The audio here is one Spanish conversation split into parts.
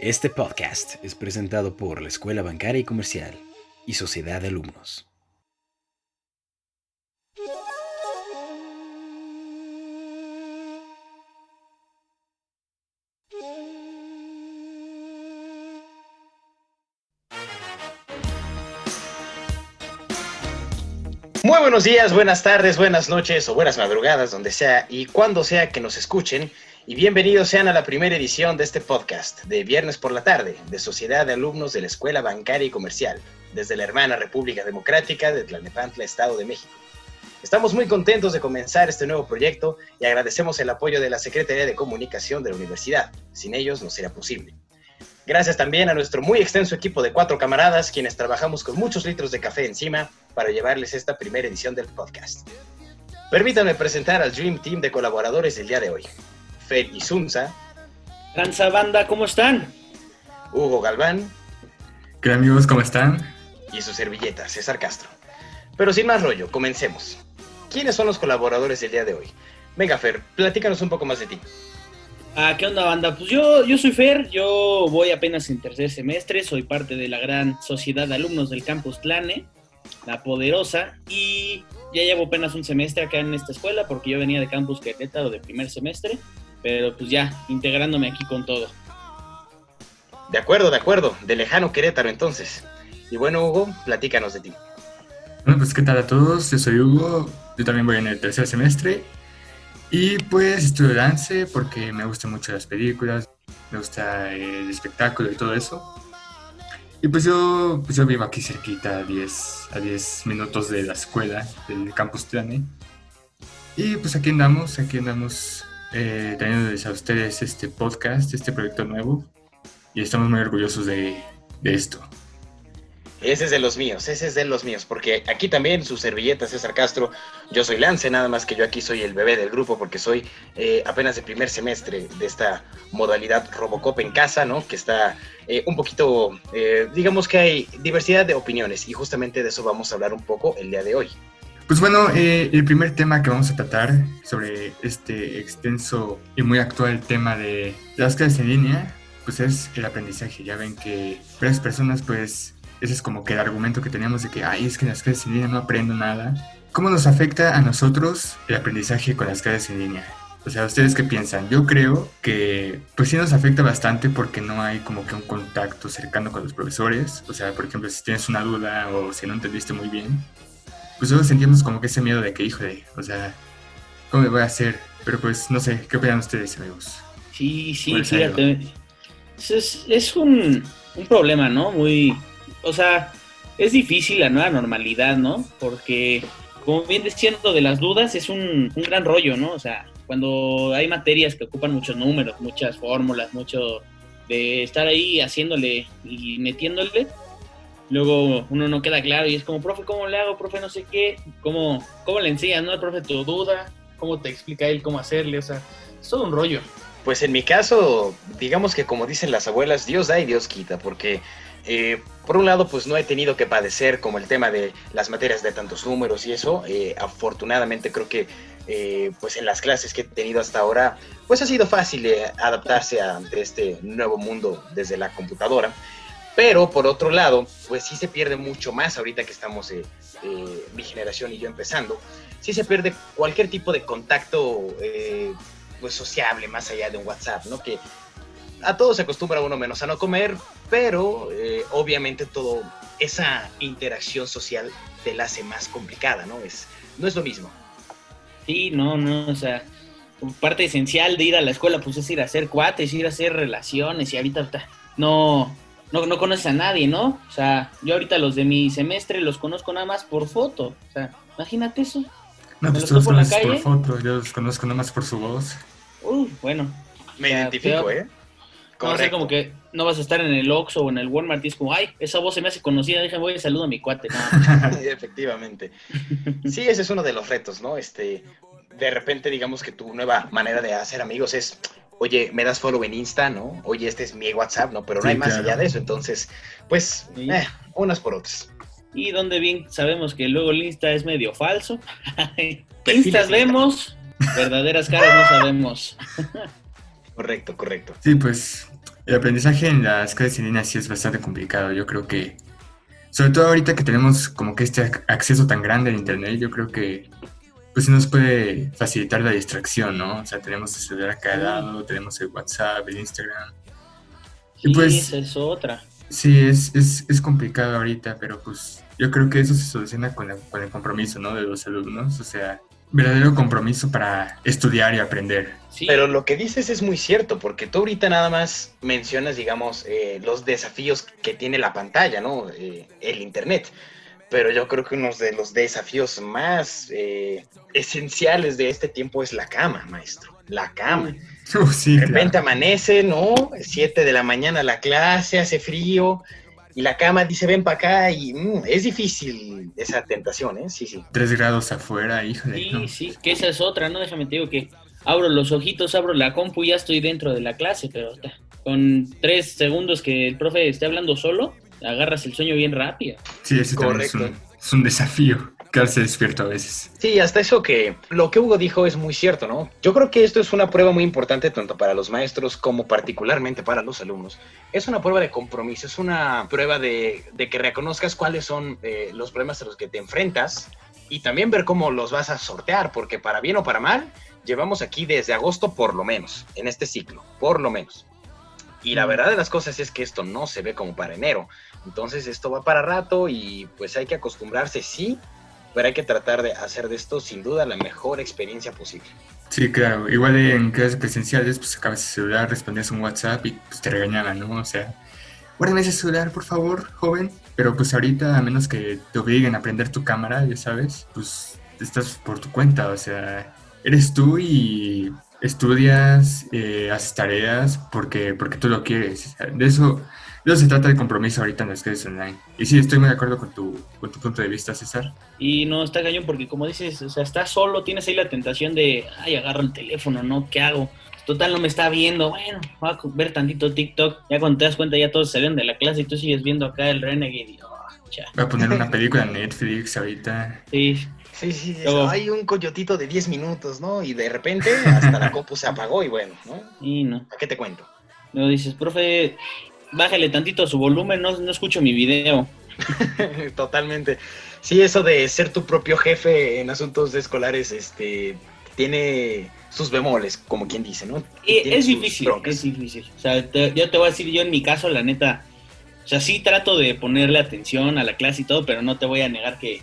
Este podcast es presentado por la Escuela Bancaria y Comercial y Sociedad de Alumnos. Muy buenos días, buenas tardes, buenas noches o buenas madrugadas, donde sea y cuando sea que nos escuchen. Y bienvenidos sean a la primera edición de este podcast de viernes por la tarde de Sociedad de Alumnos de la Escuela Bancaria y Comercial, desde la hermana República Democrática de Tlalnepantla, Estado de México. Estamos muy contentos de comenzar este nuevo proyecto y agradecemos el apoyo de la Secretaría de Comunicación de la Universidad. Sin ellos no sería posible. Gracias también a nuestro muy extenso equipo de cuatro camaradas, quienes trabajamos con muchos litros de café encima para llevarles esta primera edición del podcast. Permítanme presentar al Dream Team de colaboradores del día de hoy. Fer Isunza. Lanza Banda, ¿cómo están? Hugo Galván. ¿Qué amigos? ¿Cómo están? Y su servilleta, César Castro. Pero sin más rollo, comencemos. ¿Quiénes son los colaboradores del día de hoy? Venga, Fer, platícanos un poco más de ti. Ah, ¿qué onda, banda? Pues yo, yo soy Fer, yo voy apenas en tercer semestre, soy parte de la gran sociedad de alumnos del campus Tlane, la poderosa, y ya llevo apenas un semestre acá en esta escuela porque yo venía de campus Querétaro de primer semestre, pero pues ya, integrándome aquí con todo. De acuerdo, de acuerdo, de lejano Querétaro entonces. Y bueno, Hugo, platícanos de ti. Bueno, pues qué tal a todos, yo soy Hugo, yo también voy en el tercer semestre y pues estudio dance porque me gustan mucho las películas, me gusta el espectáculo y todo eso. Y pues yo, pues yo vivo aquí cerquita, a 10, a 10 minutos de la escuela, del campus Tlane. Y pues aquí andamos, aquí andamos eh, trayéndoles a ustedes este podcast, este proyecto nuevo. Y estamos muy orgullosos de, de esto. Ese es de los míos, ese es de los míos, porque aquí también su servilleta César Castro, yo soy Lance, nada más que yo aquí soy el bebé del grupo porque soy eh, apenas de primer semestre de esta modalidad Robocop en casa, ¿no? Que está eh, un poquito, eh, digamos que hay diversidad de opiniones y justamente de eso vamos a hablar un poco el día de hoy. Pues bueno, el primer tema que vamos a tratar sobre este extenso y muy actual tema de las clases en línea, pues es el aprendizaje. Ya ven que varias personas pues ese es como que el argumento que teníamos de que, ay, es que en las clases en línea no aprendo nada. ¿Cómo nos afecta a nosotros el aprendizaje con las clases en línea? O sea, ¿ustedes qué piensan? Yo creo que pues sí nos afecta bastante porque no hay como que un contacto cercano con los profesores. O sea, por ejemplo, si tienes una duda o si no entendiste muy bien, pues todos sentimos como que ese miedo de que, híjole, o sea, ¿cómo me voy a hacer? Pero pues no sé, ¿qué opinan ustedes, amigos? Sí, sí, fíjate. Es, es un, un problema, ¿no? Muy, o sea, es difícil la nueva normalidad, ¿no? Porque, como bien diciendo de las dudas, es un, un, gran rollo, ¿no? O sea, cuando hay materias que ocupan muchos números, muchas fórmulas, mucho de estar ahí haciéndole y metiéndole, luego uno no queda claro y es como, profe, ¿cómo le hago? Profe, no sé qué, ¿cómo, cómo le enseñas, no? El profe tu duda, ¿cómo te explica él cómo hacerle? O sea, es todo un rollo. Pues en mi caso, digamos que como dicen las abuelas, Dios da y Dios quita, porque eh, por un lado, pues no he tenido que padecer como el tema de las materias de tantos números y eso. Eh, afortunadamente creo que eh, pues en las clases que he tenido hasta ahora, pues ha sido fácil adaptarse a este nuevo mundo desde la computadora. Pero por otro lado, pues sí se pierde mucho más ahorita que estamos mi generación y yo empezando. Sí se pierde cualquier tipo de contacto pues sociable más allá de un WhatsApp, ¿no? Que a todos se acostumbra uno menos a no comer, pero eh, obviamente todo esa interacción social te la hace más complicada, ¿no? Es, no es lo mismo. Sí, no, no, o sea, parte esencial de ir a la escuela pues es ir a hacer cuates, ir a hacer relaciones y ahorita no, no, no conoces a nadie, ¿no? O sea, yo ahorita los de mi semestre los conozco nada más por foto, o sea, imagínate eso. No, pues tú los conoces por foto, yo los conozco nada más por su voz. Uy, bueno. Me identifico, ¿eh? No sé, como que no vas a estar en el Oxxo o en el Walmart y es como, ay, esa voz se me hace conocida, déjame voy y saludo a mi cuate. Efectivamente. Sí, ese es uno de los retos, ¿no? Este, de repente, digamos que tu nueva manera de hacer amigos es, oye, me das follow en Insta, ¿no? Oye, este es mi WhatsApp, ¿no? Pero no hay más allá de eso, entonces, pues, eh, unas por otras. Y donde bien sabemos que luego el Insta es medio falso. Instas vemos, verdaderas caras no sabemos. Correcto, correcto. Sí, pues el aprendizaje en las clases en línea sí es bastante complicado. Yo creo que, sobre todo ahorita que tenemos como que este acceso tan grande al Internet, yo creo que pues sí nos puede facilitar la distracción, ¿no? O sea, tenemos el celular acá al lado, tenemos el WhatsApp, el Instagram. y pues, esa es otra. Sí, es, es, es, complicado ahorita, pero pues yo creo que eso se soluciona con, con el compromiso, ¿no? De los alumnos, o sea, verdadero compromiso para estudiar y aprender. Pero lo que dices es muy cierto, porque tú ahorita nada más mencionas, digamos, eh, los desafíos que tiene la pantalla, ¿no? Eh, el Internet. Pero yo creo que uno de los desafíos más eh, esenciales de este tiempo es la cama, maestro. La cama. Oh, de repente amanece, ¿no? Siete de la mañana la clase, hace frío, y la cama dice ven para acá y mm, es difícil esa tentación, ¿eh? Sí, sí. Tres grados afuera, híjole. Sí, sí, que esa es otra, ¿no? Déjame te digo que abro los ojitos, abro la compu y ya estoy dentro de la clase, pero con tres segundos que el profe esté hablando solo, agarras el sueño bien rápido. Sí, ese Correcto. Es, un, es un desafío quedarse despierto a veces. Sí, hasta eso que lo que Hugo dijo es muy cierto, ¿no? Yo creo que esto es una prueba muy importante tanto para los maestros como particularmente para los alumnos. Es una prueba de compromiso, es una prueba de, que reconozcas cuáles son eh, los problemas a los que te enfrentas y también ver cómo los vas a sortear, porque para bien o para mal, llevamos aquí desde agosto por lo menos, en este ciclo, por lo menos. Y la verdad de las cosas es que esto no se ve como para enero. Entonces esto va para rato y pues hay que acostumbrarse, sí, pero hay que tratar de hacer de esto sin duda la mejor experiencia posible. Sí, claro. Igual en clases presenciales, pues acabas el celular, respondías un WhatsApp y pues te regañaban, ¿no? O sea, guárdame ese celular, por favor, joven. Pero pues ahorita, a menos que te obliguen a prender tu cámara, ya sabes, pues estás por tu cuenta, o sea, eres tú y estudias, eh, haces tareas porque, porque tú lo quieres. De eso no se trata de compromiso ahorita en las clases online. Y sí, estoy muy de acuerdo con tu, con tu punto de vista, César. Y no, está cañón porque como dices, o sea, estás solo, tienes ahí la tentación de, ay, agarro el teléfono, ¿no? ¿Qué hago? Total, no me está viendo. Bueno, voy a ver tantito TikTok. Ya cuando te das cuenta, ya todos salieron de la clase y tú sigues viendo acá el Renegade. Y, oh, Voy a poner una película en Netflix ahorita. Sí. Sí, sí, hay un coyotito de 10 minutos, ¿no? Y de repente hasta la compu se apagó y bueno, ¿no? Y no. ¿A qué te cuento? No dices, profe, bájale tantito su volumen, no, no escucho mi video. Totalmente. Sí, eso de ser tu propio jefe en asuntos escolares, este, tiene sus bemoles, como quien dice, ¿no? es difícil, es difícil. O sea, yo te voy a decir, yo en mi caso, la neta, o sea, sí trato de ponerle atención a la clase y todo, pero no te voy a negar que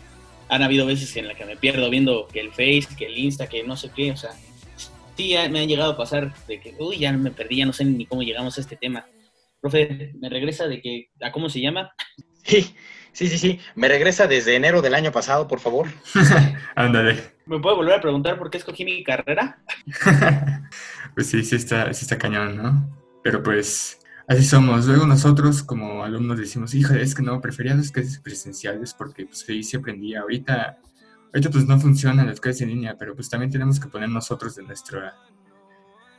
han habido veces en las que me pierdo viendo que el Face, que el Insta, que no sé qué, o sea, sí me han llegado a pasar de que, uy, ya me perdí, ya no sé ni cómo llegamos a este tema. Profe, ¿me regresa de que, a cómo se llama? Sí, sí, sí, sí. Me regresa desde enero del año pasado, por favor. Ándale. ¿Me puede volver a preguntar por qué escogí mi carrera? pues sí, sí está, sí está cañón, ¿no? Pero pues así somos. Luego nosotros como alumnos decimos, hija, es que no, prefería las clases presenciales porque pues ahí se aprendía. Ahorita, ahorita pues no funcionan las clases en línea, pero pues también tenemos que poner nosotros de nuestra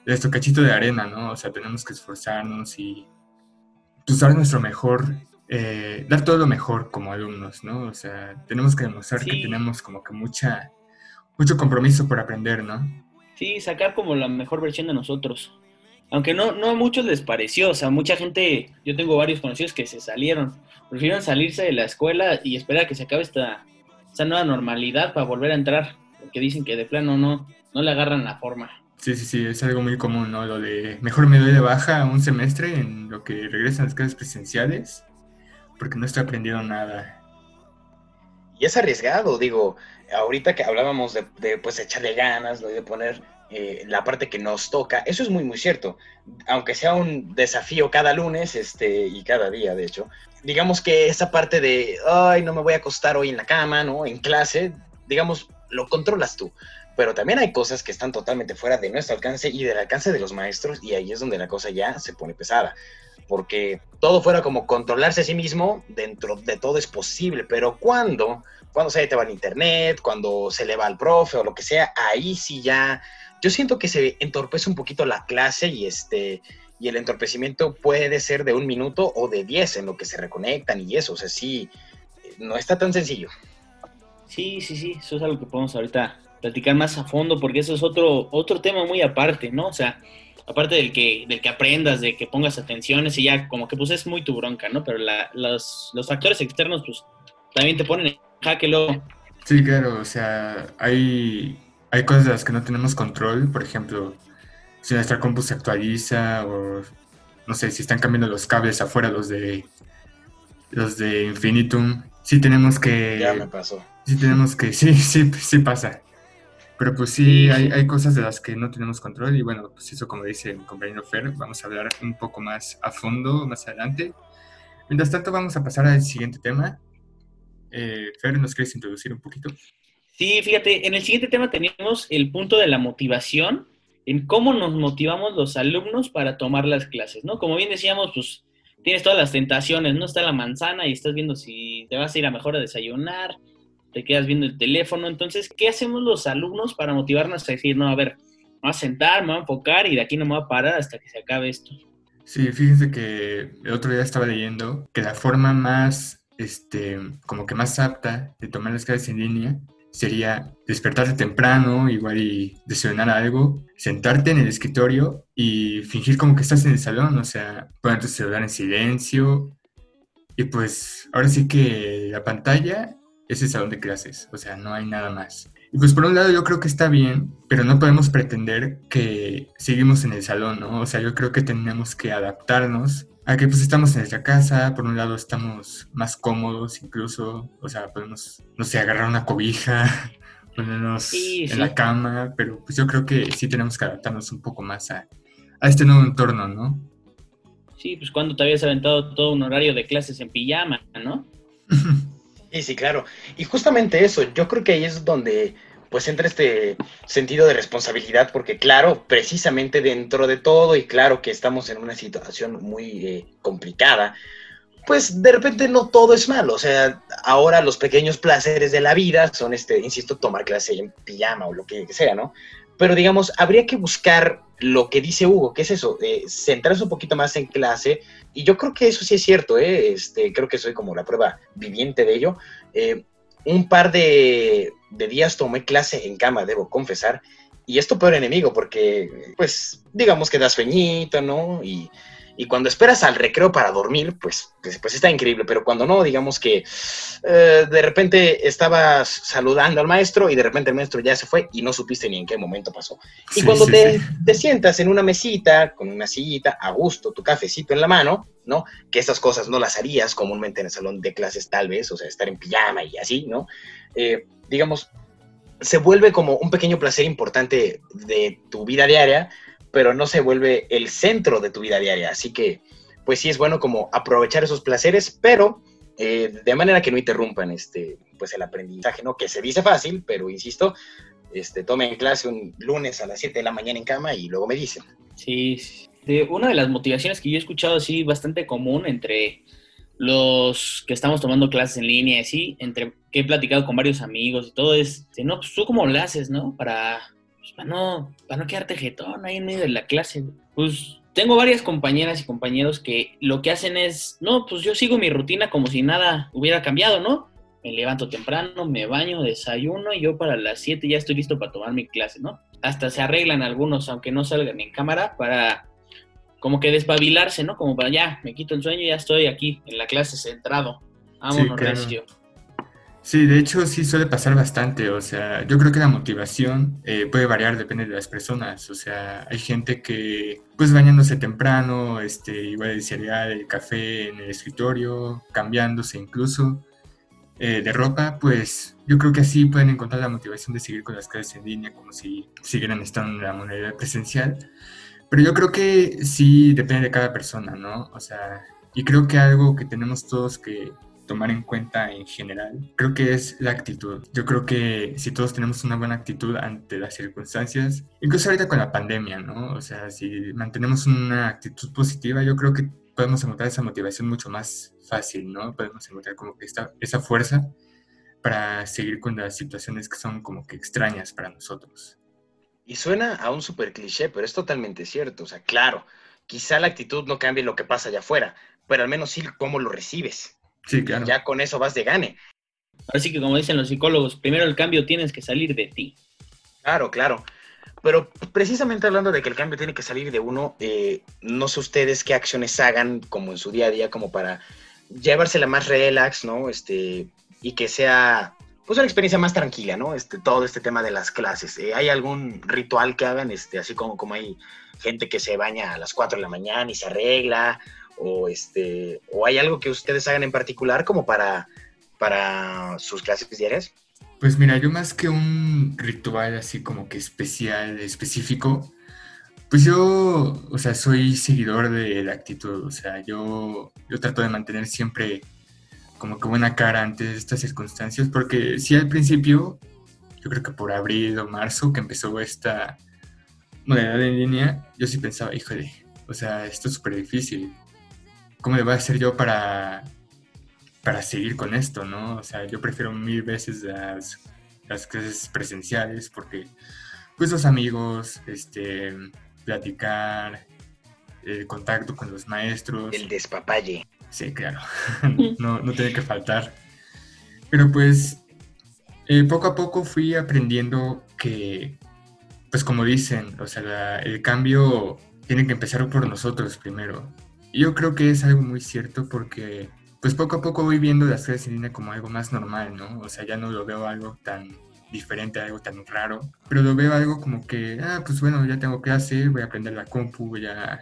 de nuestro cachito de arena, ¿no? O sea, tenemos que esforzarnos y pues dar nuestro mejor, eh, dar todo lo mejor como alumnos, ¿no? O sea, tenemos que demostrar que tenemos como que mucha, mucho compromiso por aprender, ¿no? Sí, sacar como la mejor versión de nosotros. Aunque no, no a muchos les pareció, o sea, mucha gente, yo tengo varios conocidos que se salieron, prefirieron salirse de la escuela y esperar a que se acabe esta, esta nueva normalidad para volver a entrar, porque dicen que de plano no, no le agarran la forma. Sí, sí, sí, es algo muy común, ¿no? Lo de mejor me doy de baja un semestre en lo que regresan las clases presenciales porque no estoy aprendiendo nada. Y es arriesgado, digo, ahorita que hablábamos de, de pues echarle ganas, de poner eh, la parte que nos toca, eso es muy, muy cierto. Aunque sea un desafío cada lunes este, y cada día, de hecho, digamos que esa parte de, ay, no me voy a acostar hoy en la cama, ¿no? En clase, digamos, lo controlas tú pero también hay cosas que están totalmente fuera de nuestro alcance y del alcance de los maestros y ahí es donde la cosa ya se pone pesada, porque todo fuera como controlarse a sí mismo, dentro de todo es posible, pero cuando, cuando se te va el internet, cuando se le va al profe o lo que sea, ahí sí ya, yo siento que se entorpece un poquito la clase y este... Y el entorpecimiento puede ser de un minuto o de diez en lo que se reconectan y eso, o sea, sí, no está tan sencillo. Sí, sí, sí, eso es algo que podemos ahorita platicar más a fondo, porque eso es otro, otro tema muy aparte, ¿no? O sea, aparte del que, del que aprendas, de que pongas atención, ese ya como que pues es muy tu bronca, ¿no? Pero los, los factores externos pues también te ponen en jaque luego. Sí, claro, o sea, hay, hay cosas de las que no tenemos control, por ejemplo, si nuestra compu se actualiza o no sé, si están cambiando los cables afuera, los de los de Infinitum, sí tenemos que... Ya me pasó. Sí tenemos que, sí, sí, sí pasa. Pero pues sí, hay, hay, cosas de las que no tenemos control y bueno, pues eso como dice mi compañero Fer, vamos a hablar un poco más a fondo más adelante. Mientras tanto vamos a pasar al siguiente tema. Eh, Fer, ¿nos quieres introducir un poquito? Sí, fíjate, en el siguiente tema tenemos el punto de la motivación, en cómo nos motivamos los alumnos para tomar las clases, ¿no? Como bien decíamos, pues tienes todas las tentaciones, ¿no? Está la manzana y estás viendo si te vas a ir a mejor a desayunar, te quedas viendo el teléfono. Entonces, ¿qué hacemos los alumnos para motivarnos a decir, no, a ver, me voy a sentar, me voy a enfocar y de aquí no me voy a parar hasta que se acabe esto? Sí, fíjense que el otro día estaba leyendo que la forma más, este, como que más apta de tomar las clases en línea sería despertarte temprano, igual y desayunar algo, sentarte en el escritorio y fingir como que estás en el salón, o sea, poner tu celular en silencio. Y pues ahora sí que la pantalla es el salón de clases, o sea, no hay nada más. Y pues por un lado yo creo que está bien, pero no podemos pretender que seguimos en el salón, ¿no? O sea, yo creo que tenemos que adaptarnos a que pues estamos en nuestra casa, por un lado estamos más cómodos incluso, o sea, podemos, no sé, agarrar una cobija, ponernos en la cama, pero pues yo creo que sí tenemos que adaptarnos un poco más a, a este nuevo entorno, ¿no? Sí, pues cuando te habías aventado todo un horario de clases en pijama, ¿no? Sí, sí, claro. Y justamente eso, yo creo que ahí es donde pues entra este sentido de responsabilidad, porque claro, precisamente dentro de todo, y claro que estamos en una situación muy eh, complicada, pues de repente no todo es malo. O sea, ahora los pequeños placeres de la vida son, este, insisto, tomar clase en pijama o lo que sea, ¿no? Pero digamos, habría que buscar lo que dice Hugo, que es eso, eh, centrarse un poquito más en clase. Y yo creo que eso sí es cierto, ¿eh? este, creo que soy como la prueba viviente de ello. Eh, un par de, días tomé clase en cama, debo confesar, y esto peor enemigo, porque, pues, digamos que da sueñito, ¿no? Y y cuando esperas al recreo para dormir, pues, pues, pues está increíble, pero cuando no, digamos que eh, de repente estabas saludando al maestro y de repente el maestro ya se fue y no supiste ni en qué momento pasó. Y cuando te, te, sientas en una mesita, con una sillita, a gusto, tu cafecito en la mano, ¿no? Que esas cosas no las harías comúnmente en el salón de clases tal vez, o sea, estar en pijama y así, ¿no? Eh, digamos, se vuelve como un pequeño placer importante de tu vida diaria, pero no se vuelve el centro de tu vida diaria. Así que, pues sí es bueno como aprovechar esos placeres, pero eh, de manera que no interrumpan este, pues el aprendizaje, ¿no? Que se dice fácil, pero insisto, este, tomen clase un lunes a las 7 de la mañana en cama y luego me dicen. Sí, una de las motivaciones que yo he escuchado así bastante común entre los que estamos tomando clases en línea, así, entre que he platicado con varios amigos y todo es, no, pues tú cómo ¿no? Para pues, para no, para no quedarte jetón ahí en medio de la clase. Pues tengo varias compañeras y compañeros que lo que hacen es, no, pues yo sigo mi rutina como si nada hubiera cambiado, ¿no? Me levanto temprano, me baño, desayuno y yo para las 7 ya estoy listo para tomar mi clase, ¿no? Hasta se arreglan algunos, aunque no salgan en cámara, para como que despabilarse, ¿no? Como para ya, me quito el sueño y ya estoy aquí en la clase centrado. Vámonos, sí, Sí, de hecho sí suele pasar bastante, o sea, yo creo que la motivación eh, puede variar, depende de las personas, o sea, hay gente que pues bañándose temprano, este, igual el cereal, el café en el escritorio, cambiándose incluso eh, de ropa, pues yo creo que así pueden encontrar la motivación de seguir con las clases en línea como si siguieran estando en la moneda presencial, pero yo creo que sí depende de cada persona, ¿no? O sea, y creo que algo que tenemos todos que tomar en cuenta en general, creo que es la actitud. Yo creo que si todos tenemos una buena actitud ante las circunstancias, incluso ahorita con la pandemia, ¿no? O sea, si mantenemos una actitud positiva, yo creo que podemos encontrar esa motivación mucho más fácil, ¿no? Podemos encontrar como que esta, esa fuerza para seguir con las situaciones que son como que extrañas para nosotros. Y suena a un super cliché, pero es totalmente cierto. O sea, claro, quizá la actitud no cambie lo que pasa allá afuera, pero al menos sí cómo lo recibes. Sí, claro. Ya con eso vas de gane. Así que como dicen los psicólogos, primero el cambio tienes que salir de ti. Claro, claro. pero precisamente hablando de que el cambio tiene que salir de uno, eh, no sé ustedes qué acciones hagan como en su día a día, como para llevársela más relax, ¿no? Este, y que sea pues una experiencia más tranquila, ¿no? Este, todo este tema de las clases. Eh, ¿Hay algún ritual que hagan, este, así como, como hay gente que se baña a las 4 de la mañana y se arregla, o este, o hay algo que ustedes hagan en particular como para, para sus clases diarias? Pues mira, yo más que un ritual así como que especial, específico, pues yo, o sea, soy seguidor de la actitud, o sea, yo, yo trato de mantener siempre como que buena cara ante estas circunstancias, porque sí al principio, yo creo que por abril o marzo que empezó esta modalidad en línea, yo sí pensaba, híjole, o sea, esto es súper difícil. ¿Cómo le voy a hacer yo para, para seguir con esto, no? O sea, yo prefiero mil veces las, las clases presenciales porque, pues, los amigos, este, platicar, el contacto con los maestros. El despapalle. Sí, claro, no, no tiene que faltar. Pero pues eh, poco a poco fui aprendiendo que, pues como dicen, o sea, el cambio tiene que empezar por nosotros primero. Y yo creo que es algo muy cierto porque, pues poco a poco voy viendo las clases en línea como algo más normal, ¿no? O sea, ya no lo veo algo tan diferente, algo tan raro, pero lo veo algo como que, ah, pues bueno, ya tengo clase, voy a aprender la compu, voy a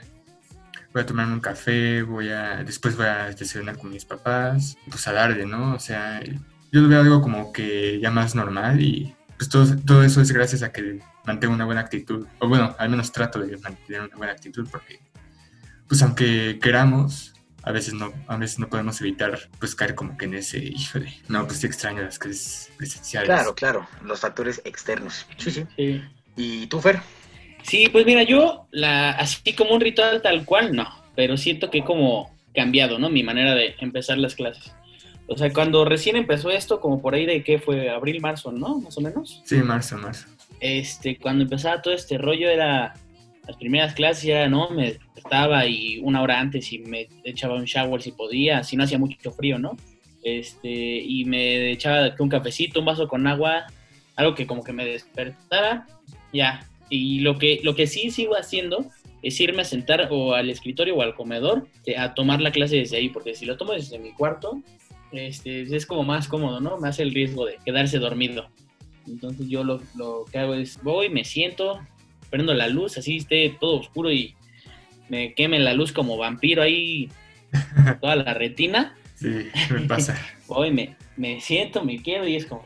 voy a tomarme un café, voy a, después voy a desayunar con mis papás, pues a darle, ¿no? O sea, yo lo veo algo como que ya más normal y pues todo, todo eso es gracias a que mantengo una buena actitud, o bueno, al menos trato de mantener una buena actitud porque, pues aunque queramos, a veces no, a veces no podemos evitar pues caer como que en ese, híjole, no, pues sí extraño las clases presenciales. Claro, claro, los factores externos. Sí, sí. sí. ¿Y tú, Fer? Sí, pues mira, yo la, así como un ritual tal cual, no, pero siento que como cambiado, ¿no? Mi manera de empezar las clases. O sea, cuando recién empezó esto, como por ahí de qué fue abril, marzo, ¿no? Más o menos. Sí, marzo, marzo. Este, cuando empezaba todo este rollo era las primeras clases ya, ¿no? Me despertaba y una hora antes y me echaba un shower si podía, si no hacía mucho frío, ¿no? Este, y me echaba un cafecito, un vaso con agua, algo que como que me despertara, ya, y lo que, lo que sí sigo haciendo es irme a sentar o al escritorio o al comedor eh, a tomar la clase desde ahí, porque si lo tomo desde mi cuarto, este, es como más cómodo, ¿no? Me hace el riesgo de quedarse dormido. Entonces yo lo, lo que hago es voy, me siento, prendo la luz, así esté todo oscuro y me queme la luz como vampiro ahí, toda la retina. Sí, me pasa. voy, me, me siento, me quedo y es como,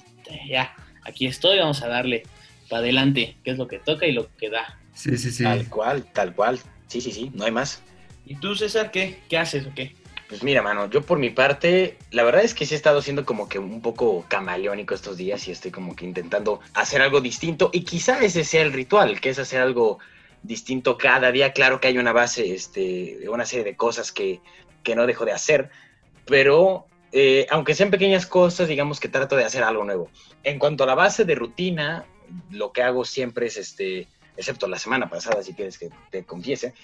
ya, aquí estoy, vamos a darle para adelante, qué es lo que toca y lo que da. Sí, sí, sí. Tal cual, tal cual. Sí, sí, sí, no hay más. ¿Y tú, César, qué? ¿Qué haces o qué? Pues mira, mano, yo por mi parte, la verdad es que sí he estado siendo como que un poco camaleónico estos días y estoy como que intentando hacer algo distinto y quizá ese sea el ritual, que es hacer algo distinto cada día. Claro que hay una base, este, una serie de cosas que, que no dejo de hacer, pero eh, aunque sean pequeñas cosas, digamos que trato de hacer algo nuevo. En cuanto a la base de rutina, lo que hago siempre es, este, excepto la semana pasada, si quieres que te confiese,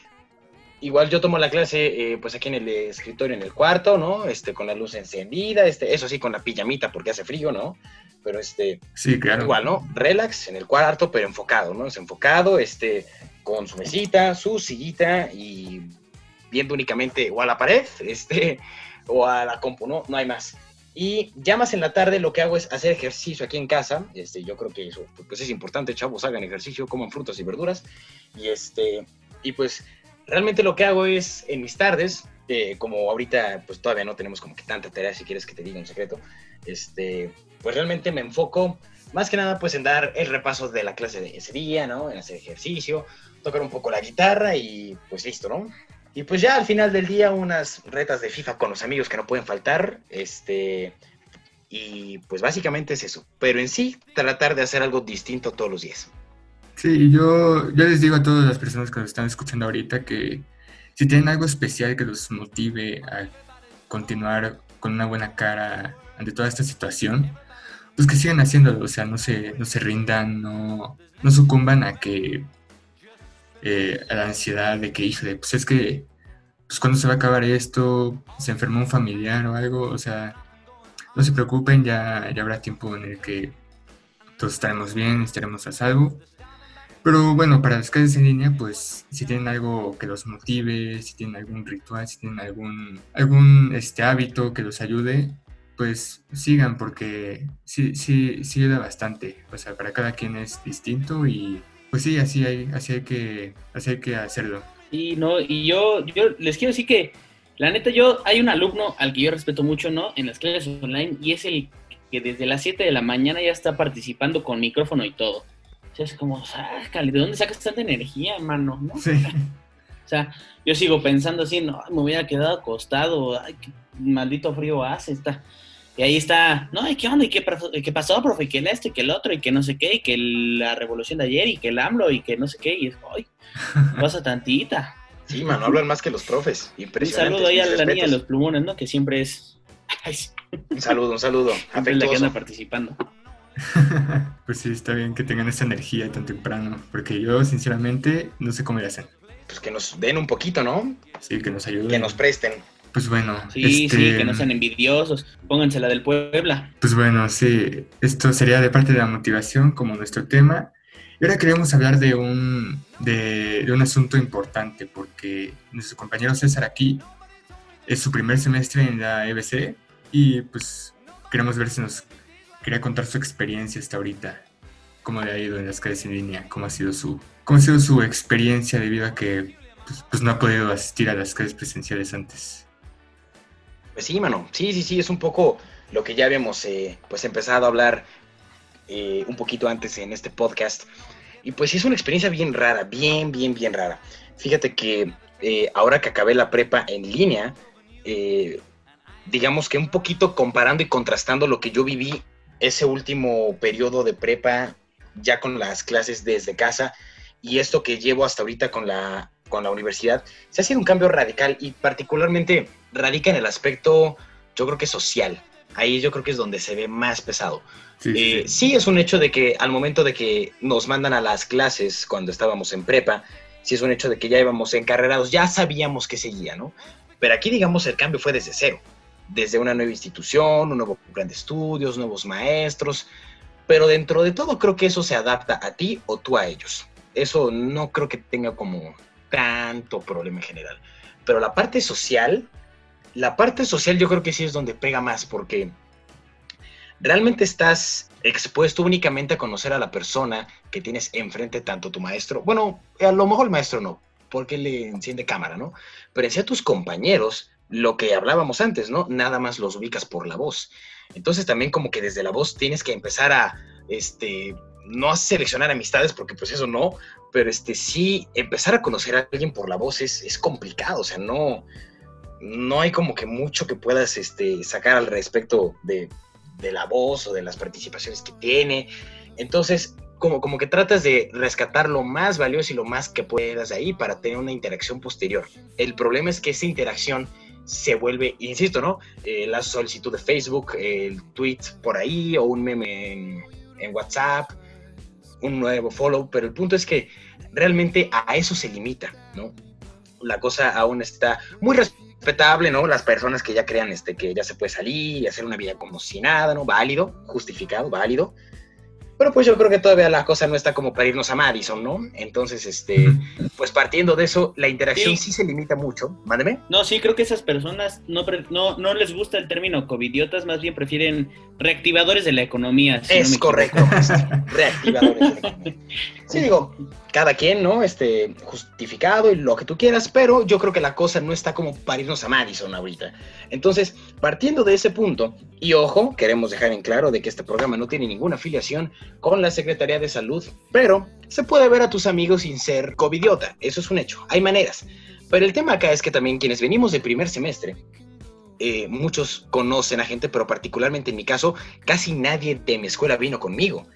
igual yo tomo la clase eh, pues aquí en el escritorio, en el cuarto, ¿no? Este, con la luz encendida, este, eso sí, con la pijamita porque hace frío, ¿no? Pero este, sí, claro. igual, ¿no? Relax en el cuarto, pero enfocado, ¿no? Es enfocado, este, con su mesita, su sillita y viendo únicamente o a la pared, este, o a la compu, ¿no? No hay más. Y ya más en la tarde lo que hago es hacer ejercicio aquí en casa. Este, yo creo que eso pues es importante, chavos, hagan ejercicio, coman frutas y verduras. Y, este, y pues realmente lo que hago es en mis tardes, eh, como ahorita pues todavía no tenemos como que tanta tarea, si quieres que te diga un secreto, este, pues realmente me enfoco más que nada pues en dar el repaso de la clase de ese día, ¿no? En hacer ejercicio, tocar un poco la guitarra y pues listo, ¿no? Y pues ya al final del día unas retas de FIFA con los amigos que no pueden faltar. Este, y pues básicamente es eso. Pero en sí, tratar de hacer algo distinto todos los días. Sí, yo, yo les digo a todas las personas que nos están escuchando ahorita que si tienen algo especial que los motive a continuar con una buena cara ante toda esta situación, pues que sigan haciéndolo, o sea, no se, no se rindan, no, no sucumban a que eh, a la ansiedad de que, híjole, pues es que, pues cuando se va a acabar esto, se enfermó un familiar o algo, o sea, no se preocupen, ya, ya habrá tiempo en el que todos estaremos bien, estaremos a salvo. Pero bueno, para las clases en línea, pues si tienen algo que los motive, si tienen algún ritual, si tienen algún, algún este, hábito que los ayude, pues sigan porque sí, sí, sí ayuda bastante. O sea, para cada quien es distinto y pues sí, así hay, así hay que, así hay que hacerlo. Y no, y yo, yo les quiero decir que la neta, yo, hay un alumno al que yo respeto mucho, ¿no? En las clases online, y es el que desde las 7 de la mañana ya está participando con micrófono y todo. O sea, es como, sácale, ¿de dónde sacas tanta energía, hermano? ¿No? Sí. O sea, yo sigo pensando así, no, me hubiera quedado acostado, ay, qué maldito frío hace, está. Y ahí está, no, ¿qué onda? ¿Y qué, qué pasó, profe? Que el este, que el otro, y que no sé qué, y que la revolución de ayer, y que el AMLO, y que no sé qué, y es, ay, pasa tantita. Sí, mano, hablan más que los profes. Un saludo ahí a la niña de los plumones, ¿no? Que siempre es. un saludo, un saludo. Siempre la que anda participando. pues sí, está bien que tengan esa energía tan temprano, porque yo sinceramente no sé cómo le hacen. Pues que nos den un poquito, ¿no? Sí, que nos ayuden. Que nos presten. Pues bueno. Sí, este... sí, que no sean envidiosos. Pónganse la del Puebla. Pues bueno, sí, esto sería de parte de la motivación como nuestro tema. Y ahora queremos hablar de un, de, un asunto importante, porque nuestro compañero César aquí es su primer semestre en la EBC y pues queremos ver si nos quería contar su experiencia hasta ahorita, cómo le ha ido en las clases en línea, cómo ha sido su, cómo ha sido su experiencia debido a que pues, pues no ha podido asistir a las clases presenciales antes. Pues sí, mano, sí, sí, sí, es un poco lo que ya habíamos eh, pues empezado a hablar eh, un poquito antes en este podcast y pues sí es una experiencia bien rara, bien, bien, bien rara. Fíjate que eh, ahora que acabé la prepa en línea, digamos que un poquito comparando y contrastando lo que yo viví ese último periodo de prepa ya con las clases desde casa y esto que llevo hasta ahorita con la, con la universidad, se ha sido un cambio radical y particularmente radica en el aspecto, yo creo que social. Ahí yo creo que es donde se ve más pesado. Eh, sí, es un hecho de que al momento de que nos mandan a las clases cuando estábamos en prepa, sí es un hecho de que ya íbamos encarrerados, ya sabíamos que seguía, ¿no? Pero aquí, digamos, el cambio fue desde cero, desde una nueva institución, un nuevo plan de estudios, nuevos maestros, pero dentro de todo creo que eso se adapta a ti o tú a ellos. Eso no creo que tenga como tanto problema en general. Pero la parte social, la parte social yo creo que sí es donde pega más, porque realmente estás expuesto únicamente a conocer a la persona que tienes enfrente, tanto tu maestro, bueno, a lo mejor el maestro no, porque le enciende cámara, ¿no? Pero en sí a tus compañeros, lo que hablábamos antes, ¿no? Nada más los ubicas por la voz. Entonces también como que desde la voz tienes que empezar a, este, no a seleccionar amistades, porque pues eso no, pero este sí, empezar a conocer a alguien por la voz es, es complicado, o sea, no, no hay como que mucho que puedas este, sacar al respecto de, de la voz o de las participaciones que tiene. Entonces, como, como que tratas de rescatar lo más valioso y lo más que puedas ahí para tener una interacción posterior. El problema es que esa interacción se vuelve, insisto, ¿no? Eh, la solicitud de Facebook, el tweet por ahí o un meme en, WhatsApp, un nuevo follow, pero el punto es que realmente a eso se limita, ¿no? La cosa aún está muy respetable, ¿no? Las personas que ya crean este, que ya se puede salir y hacer una vida como si nada, ¿no? Válido, justificado, válido. Pero pues yo creo que todavía la cosa no está como para irnos a Madison, ¿no? Entonces, este, pues partiendo de eso, la interacción sí, se limita mucho. Mándeme. No, sí, creo que esas personas no, no, no les gusta el término covidiotas, más bien prefieren reactivadores de la economía. es correcto, reactivadores de la economía. Sí, digo, cada quien, ¿no? Este, justificado y lo que tú quieras, pero yo creo que la cosa no está como para irnos a Madison ahorita. Entonces, partiendo de ese punto, y ojo, queremos dejar en claro de que este programa no tiene ninguna afiliación con la Secretaría de Salud, pero se puede ver a tus amigos sin ser covidiota, eso es un hecho, hay maneras. Pero el tema acá es que también quienes venimos del primer semestre, eh, muchos conocen a gente, pero particularmente en mi caso, casi nadie de mi escuela vino conmigo.